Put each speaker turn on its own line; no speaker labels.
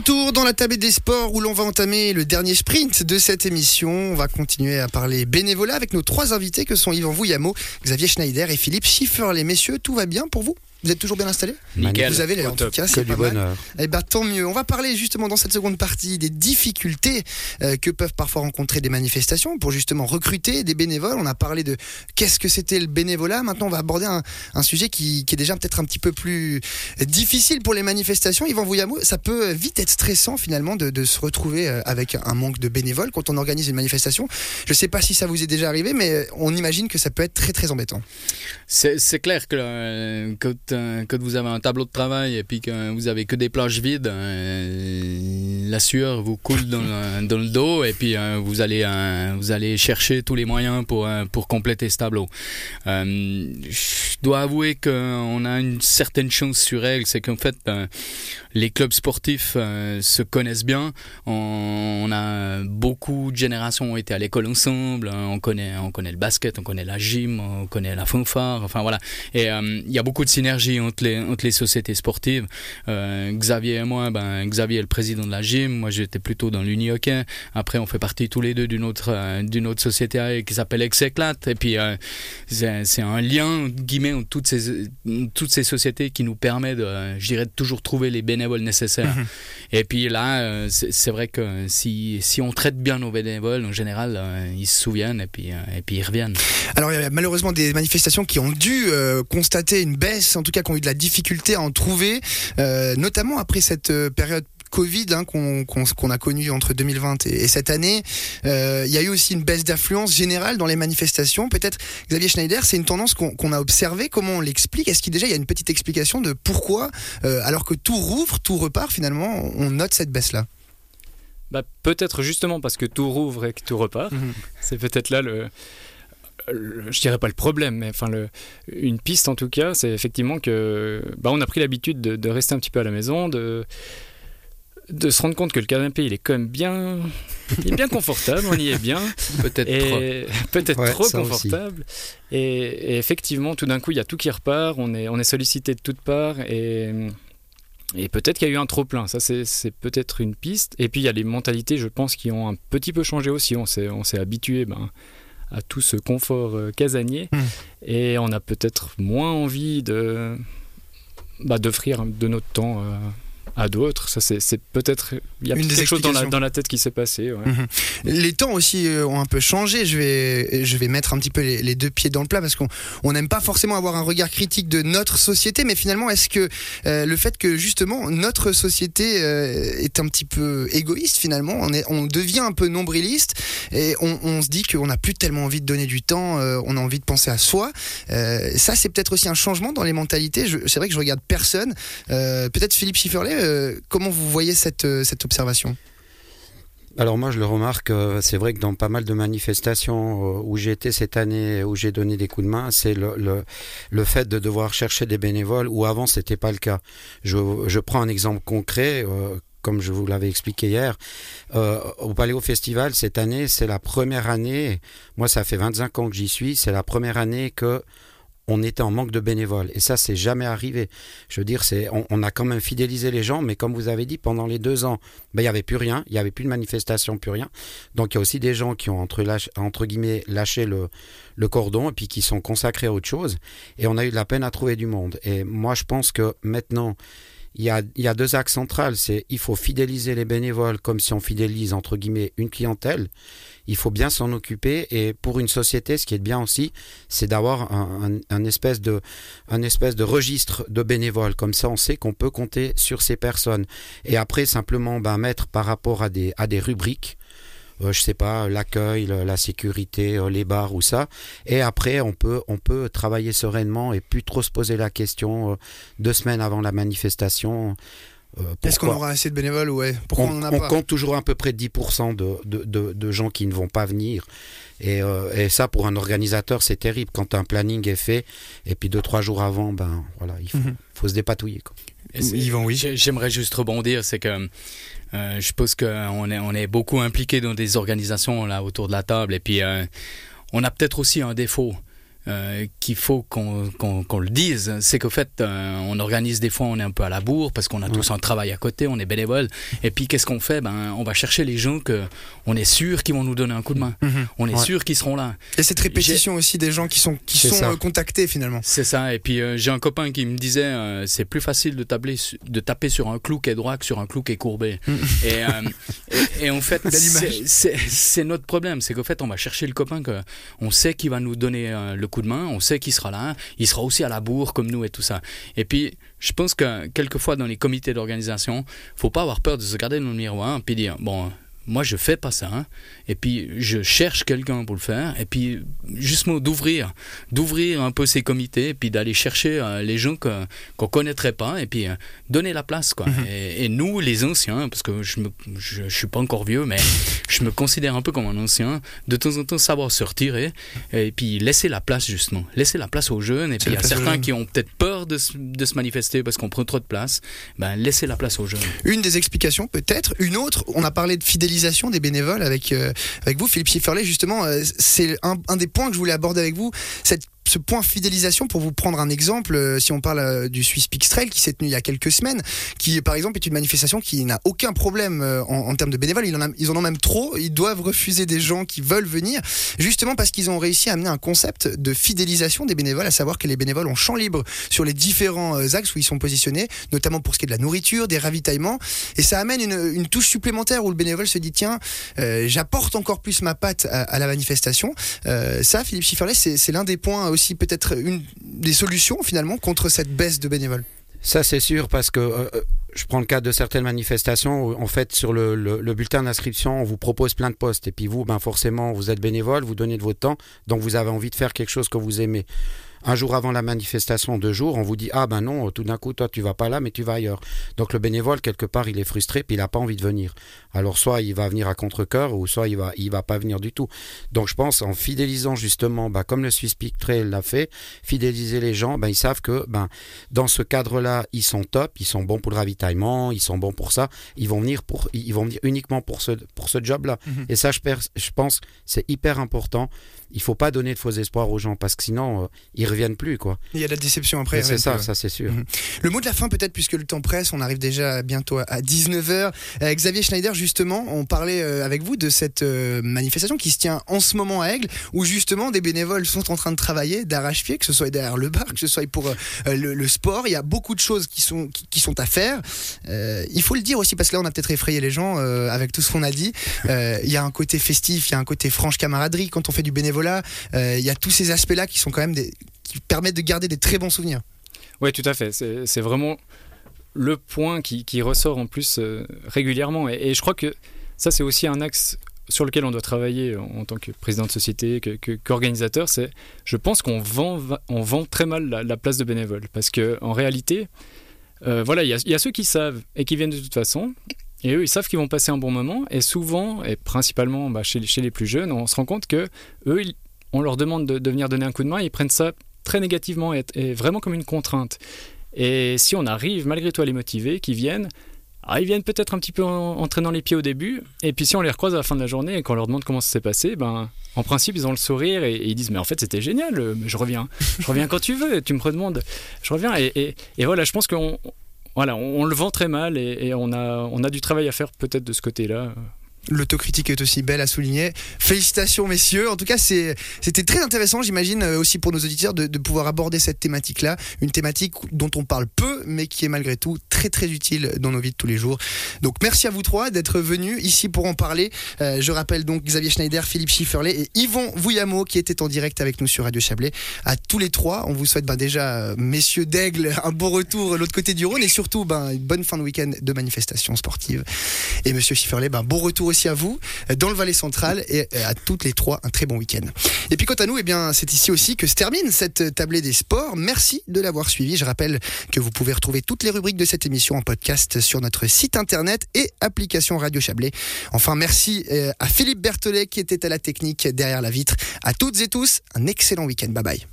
retour dans la table des sports où l'on va entamer le dernier sprint de cette émission. On va continuer à parler bénévolat avec nos trois invités que sont Yvan Vouillamo, Xavier Schneider et Philippe Schiffer. Les messieurs, tout va bien pour vous? Vous êtes toujours bien installé
Nickel.
Vous avez l'air en tout cas,
Que
c'est
du
pas mal.
bonheur.
Eh ben, tant mieux. On va parler justement dans cette seconde partie des difficultés euh, que peuvent parfois rencontrer des manifestations pour justement recruter des bénévoles. On a parlé de qu'est-ce que c'était le bénévolat. Maintenant, on va aborder un, un sujet qui, qui est déjà peut-être un petit peu plus difficile pour les manifestations. Yvan Vouillamou, ça peut vite être stressant finalement de, de se retrouver euh, avec un manque de bénévoles quand on organise une manifestation. Je ne sais pas si ça vous est déjà arrivé, mais on imagine que ça peut être très très embêtant.
C'est clair que euh, quand, euh, quand vous avez un tableau de travail et puis que vous avez que des plages vides, euh, la sueur vous coule dans le, dans le dos et puis euh, vous allez euh, vous allez chercher tous les moyens pour pour compléter ce tableau. Je dois avouer qu'on a une certaine chance sur elle, c'est qu'en fait les clubs sportifs se connaissent bien. On, on a beaucoup de générations ont été à l'école ensemble. On connaît, on connaît le basket, on connaît la gym, on connaît la fanfare. Enfin voilà. Et il y a beaucoup de synergie entre les, entre les sociétés sportives. Euh, Xavier et moi, ben Xavier est le président de la gym. Moi, j'étais plutôt dans l'uni hockey. Après, on fait partie tous les deux d'une autre, euh, d'une autre société qui s'appelle Execlat. Et puis euh, c'est un lien entre guillemets entre toutes ces toutes ces sociétés qui nous permet de, euh, je dirais, de toujours trouver les bénévoles nécessaires. Et puis là, euh, c'est vrai que si, si on traite bien nos bénévoles, en général, euh, ils se souviennent et puis, euh, et puis ils reviennent.
Alors il y a malheureusement des manifestations qui ont dû euh, constater une baisse, en tout cas qui ont eu de la difficulté à en trouver, euh, notamment après cette euh, période. Covid hein, qu'on a connue entre 2020 et, et cette année, Euh, il y a eu aussi une baisse d'affluence générale dans les manifestations. Peut-être Xavier Schneider, c'est une tendance qu'on a observée. Comment on l'explique? Est-ce qu'il déjà il y a une petite explication de pourquoi, euh, alors que tout rouvre, tout repart finalement, on note cette baisse là
Bah, peut-être justement parce que tout rouvre et que tout repart. C'est peut-être là le, le- Je dirais pas le problème, mais enfin le, une piste en tout cas, c'est effectivement que bah, on a pris l'habitude de, de rester un petit peu à la maison, de, de se rendre compte que le canapé il est quand même bien, il est bien confortable, on y est bien.
Peut-être trop.
et peut-être
Ouais,
trop confortable. Et, et effectivement, tout d'un coup, il y a tout qui repart, on est, on est sollicité de toutes parts et, et peut-être qu'il y a eu un trop plein. Ça, c'est c'est peut-être une piste. Et puis, il y a les mentalités, je pense, qui ont un petit peu changé aussi. On s'est on s'est habitué ben, à tout ce confort euh, casanier
Mm.
et on a peut-être moins envie de bah, d'offrir de notre temps euh, à d'autres. Ça, c'est peut-être il y a
Une des
quelque chose dans la,
explications.
dans la tête qui s'est passé. ouais.
Mhm. Les temps aussi euh, ont un peu changé. Je vais, je vais mettre un petit peu les, les deux pieds dans le plat parce qu'on on n'aime pas forcément avoir un regard critique de notre société, mais finalement, est-ce que euh, le fait que justement notre société euh, est un petit peu égoïste finalement, on, est, on devient un peu nombriliste et on, on se dit qu'on n'a plus tellement envie de donner du temps, euh, on a envie de penser à soi. Ça, c'est peut-être aussi un changement dans les mentalités. C'est vrai que je regarde personne. Peut-être Philippe Schifferlet, comment vous voyez cette, euh, cette observation?
Alors moi je le remarque, euh, c'est vrai que dans pas mal de manifestations euh, où j'ai été cette année, où j'ai donné des coups de main, c'est le, le, le fait de devoir chercher des bénévoles où avant c'était pas le cas. Je, je prends un exemple concret. euh, comme je vous l'avais expliqué hier, euh, au Paléo Festival, cette année, c'est la première année, moi ça fait 25 ans que j'y suis, c'est la première année que on était en manque de bénévoles. Et ça, c'est jamais arrivé. Je veux dire, c'est, on, a quand même fidélisé les gens, mais comme vous avez dit, pendant les deux ans, ben, il n'y avait plus rien, il n'y avait plus de manifestation, plus rien. Donc il y a aussi des gens qui ont, entre, lâche- entre guillemets, lâché le, le cordon et puis qui sont consacrés à autre chose. Et on a eu de la peine à trouver du monde. Et moi, je pense que maintenant, il y a, deux axes centrales. C'est il faut fidéliser les bénévoles comme si on fidélise, entre guillemets, une clientèle. Il faut bien s'en occuper. Et pour une société, ce qui est bien aussi, c'est d'avoir un, un- un espèce de, un espèce de registre de bénévoles. Comme ça, on sait qu'on peut compter sur ces personnes. Et après, simplement ben, mettre par rapport à des, à des rubriques. Euh, je sais pas, l'accueil, la sécurité, euh, les bars ou ça. Et après, on peut, on peut travailler sereinement et plus trop se poser la question euh, deux semaines avant la manifestation. euh,
Est-ce qu'on aura assez de bénévoles? Ouais. Pourquoi on
on,
n'en a
on
pas?
compte toujours à peu près 10% de, de, de, de gens qui ne vont pas venir. Et, euh, et ça, pour un organisateur, c'est terrible. Quand un planning est fait, et puis deux, trois jours avant, ben voilà, il faut,
Mhm.
faut se dépatouiller. Quoi.
Oui.
j'ai- J'aimerais juste rebondir, c'est que euh, je pense qu'on est, on est beaucoup impliqué dans des organisations là autour de la table et puis euh, on a peut-être aussi un défaut. Euh, qu'il faut qu'on qu'on le dise, c'est qu'au fait, euh, on organise des fois, on est un peu à la bourre parce qu'on a tous un travail à côté, on est bénévole. Et puis, qu'est-ce qu'on fait? Ben, on va chercher les gens que on est sûr qu'ils vont nous donner un coup de main.
Mhm.
On est sûr qu'ils seront là.
Et cette répétition aussi des gens qui sont, qui sont
ça.
euh, contactés finalement.
C'est ça. Et puis, euh, j'ai un copain qui me disait, c'est plus facile de, taper sur un clou qui est droit que sur un clou qui est courbé. et, euh, et, et en fait, c'est- notre problème. C'est qu'au fait, on va chercher le copain que on sait qu'il va nous donner le coup de main, on sait qu'il sera là, il sera aussi à la bourre comme nous et tout ça. Et puis, je pense que quelqueusement dans les comités d'organisation, faut pas avoir peur de se regarder dans le miroir puis dire bon. Moi, je fais pas ça, hein. et puis je cherche quelqu'un pour le faire, et puis justement d'ouvrir, d'ouvrir un peu ces comités, et puis d'aller chercher euh, les gens qu'on connaîtrait pas, et puis euh, donner la place, quoi. et, et nous, les anciens, parce que je me, je, je suis pas encore vieux, mais je me considère un peu comme un ancien, de temps en temps savoir se retirer, et puis laisser la place justement, laisser la place aux jeunes, et puis il y a certains qui ont peut-être peur de, se- de se manifester parce qu'on prend trop de place, ben laisser la place aux jeunes.
Une des explications peut-être. Une autre, on a parlé de fidélisation des bénévoles avec, euh, avec vous, Philippe Schifferlet. Justement, euh, c'est un, un des points que je voulais aborder avec vous. Cette ce point fidélisation, pour vous prendre un exemple, euh, si on parle euh, du Swiss Peak Trail qui s'est tenu il y a quelques semaines, qui par exemple est une manifestation qui n'a aucun problème euh, en, termes de bénévoles, ils en, ont même trop, ils doivent refuser des gens qui veulent venir, justement parce qu'ils ont réussi à amener un concept de fidélisation des bénévoles, à savoir que les bénévoles ont champ libre sur les différents axes où ils sont positionnés, notamment pour ce qui est de la nourriture, des ravitaillements, et ça amène une, touche supplémentaire où le bénévole se dit tiens, j'apporte encore plus ma patte à, la manifestation. Ça, Philippe Schifferlet, c'est c'est l'un des points aussi peut-être une des solutions finalement contre cette baisse de bénévoles?
Ça, c'est sûr, parce que euh, euh, je prends le cas de certaines manifestations où, en fait, sur le, le- le bulletin d'inscription, on vous propose plein de postes. Et puis vous, ben, forcément, vous êtes bénévole, vous donnez de votre temps, donc vous avez envie de faire quelque chose que vous aimez. Un jour avant la manifestation, deux jours, on vous dit Ah ben non, tout d'un coup, toi, tu vas pas là, mais tu vas ailleurs. Donc le bénévole, quelque part, il est frustré, puis il n'a pas envie de venir. Alors soit il va venir à contre-cœur, ou soit il va, il va pas venir du tout. Donc je pense en fidélisant justement, ben, comme le Swiss Peak Trail l'a fait, fidéliser les gens, ben, ils savent que ben, dans ce cadre-là, ils sont top, ils sont bons pour le ravitaillement, ils sont bons pour ça, ils vont venir pour, ils vont venir uniquement pour ce, pour ce job-là.
Mhm.
Et ça, je, pense, c'est hyper important. Il faut pas donner de faux espoirs aux gens parce que sinon, euh, ils reviennent plus, quoi.
Il y a de la déception après.
C'est ça,
ouais.
ça c'est sûr.
Mhm. Le mot de la fin peut-être puisque le temps presse, on arrive déjà bientôt à- à 19h. Euh, Xavier Schneider justement, on parlait euh, avec vous de cette euh, manifestation qui se tient en ce moment à Aigle où justement des bénévoles sont en train de travailler d'arrache-pied, que ce soit derrière le bar, que ce soit pour le, le sport. Il y a beaucoup de choses qui sont, qui, qui sont à faire. Il faut le dire aussi parce que là on a peut-être effrayé les gens avec tout ce qu'on a dit. Il y a un côté festif, il y a un côté franche camaraderie quand on fait du bénévolat. Il y a tous ces aspects-là qui sont quand même des qui permettent de garder des très bons souvenirs.
Oui, tout à fait. C'est vraiment le point qui, qui ressort en plus euh, régulièrement. Et, je crois que ça, c'est aussi un axe sur lequel on doit travailler en, en tant que président de société, que- que- qu'organisateur. c'est, je pense qu'on vend, on vend très mal la, la place de bénévole. Parce que en réalité, euh, voilà, il y, a- ceux qui savent et qui viennent de toute façon. Et eux, ils savent qu'ils vont passer un bon moment. Et souvent, et principalement bah, chez, chez les plus jeunes, on se rend compte que eux, on leur demande de, de venir donner un coup de main. Ils prennent ça très négativement et, vraiment comme une contrainte. Et si on arrive malgré tout à les motiver, qu'ils viennent, ah, ils viennent peut-être un petit peu en, traînant les pieds au début, et puis si on les recroise à la fin de la journée et qu'on leur demande comment ça s'est passé, ben, en principe ils ont le sourire et, ils disent mais en fait c'était génial, euh, je reviens, je reviens quand tu veux, tu me redemandes, je reviens. Et, voilà, je pense qu'on voilà, on, on le vend très mal et, et on, a, on a du travail à faire peut-être de ce côté-là.
L'autocritique est aussi belle à souligner. Félicitations messieurs. En tout cas, c'était très intéressant, j'imagine, euh, aussi pour nos auditeurs de, de pouvoir aborder cette thématique-là. Une thématique dont on parle peu, mais qui est malgré tout très très utile dans nos vies de tous les jours. Donc merci à vous trois d'être venus ici pour en parler. Euh, je rappelle donc Xavier Schneider, Philippe Schifferlet et Yvon Vouillamo qui étaient en direct avec nous sur Radio Chablais. À tous les trois, on vous souhaite ben, déjà, euh, messieurs d'Aigle, un bon retour de l'autre côté du Rhône et surtout ben, une bonne fin de week-end de manifestations sportives. Et monsieur Schifferlet, ben, bon retour aussi à vous dans le Valais central et euh, à toutes les trois un très bon week-end. Et puis quant à nous, eh bien, c'est ici aussi que se termine cette tablée des sports. Merci de l'avoir suivi. Je rappelle que vous pouvez retrouver toutes les rubriques de cette émission en podcast sur notre site internet et application Radio Chablais. Enfin, merci euh, à Philippe Berthollet qui était à la technique derrière la vitre. À toutes et tous, un excellent week-end. Bye bye.